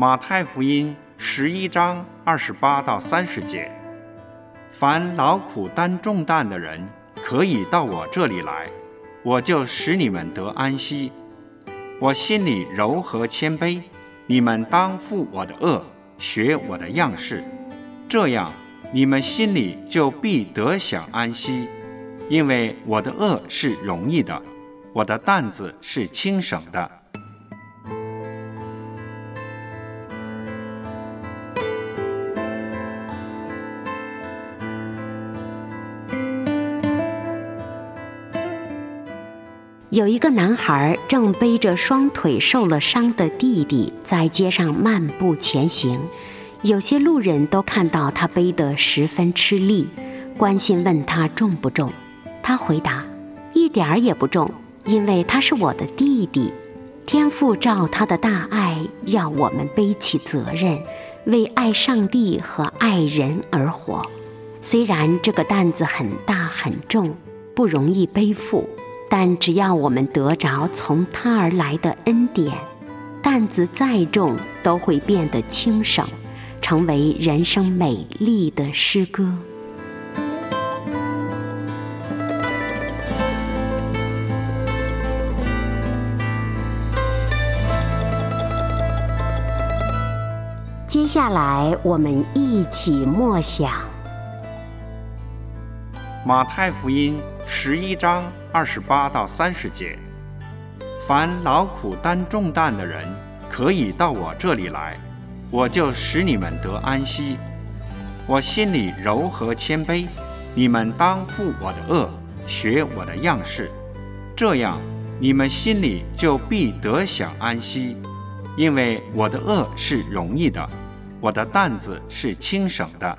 马太福音十一章二十八到三十节：凡劳苦担重担的人，可以到我这里来，我就使你们得安息。我心里柔和谦卑，你们当负我的恶，学我的样式，这样你们心里就必得享安息。因为我的恶是容易的，我的担子是轻省的。有一个男孩正背着双腿受了伤的弟弟在街上漫步前行，有些路人都看到他背得十分吃力，关心问他重不重。他回答：“一点儿也不重，因为他是我的弟弟。天父照他的大爱，要我们背起责任，为爱上帝和爱人而活。虽然这个担子很大很重，不容易背负。”但只要我们得着从他而来的恩典，担子再重都会变得轻省，成为人生美丽的诗歌。接下来，我们一起默想马太福音。十一章二十八到三十节，凡劳苦担重担的人，可以到我这里来，我就使你们得安息。我心里柔和谦卑，你们当负我的恶，学我的样式，这样你们心里就必得享安息。因为我的恶是容易的，我的担子是轻省的。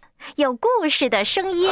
有故事的声音。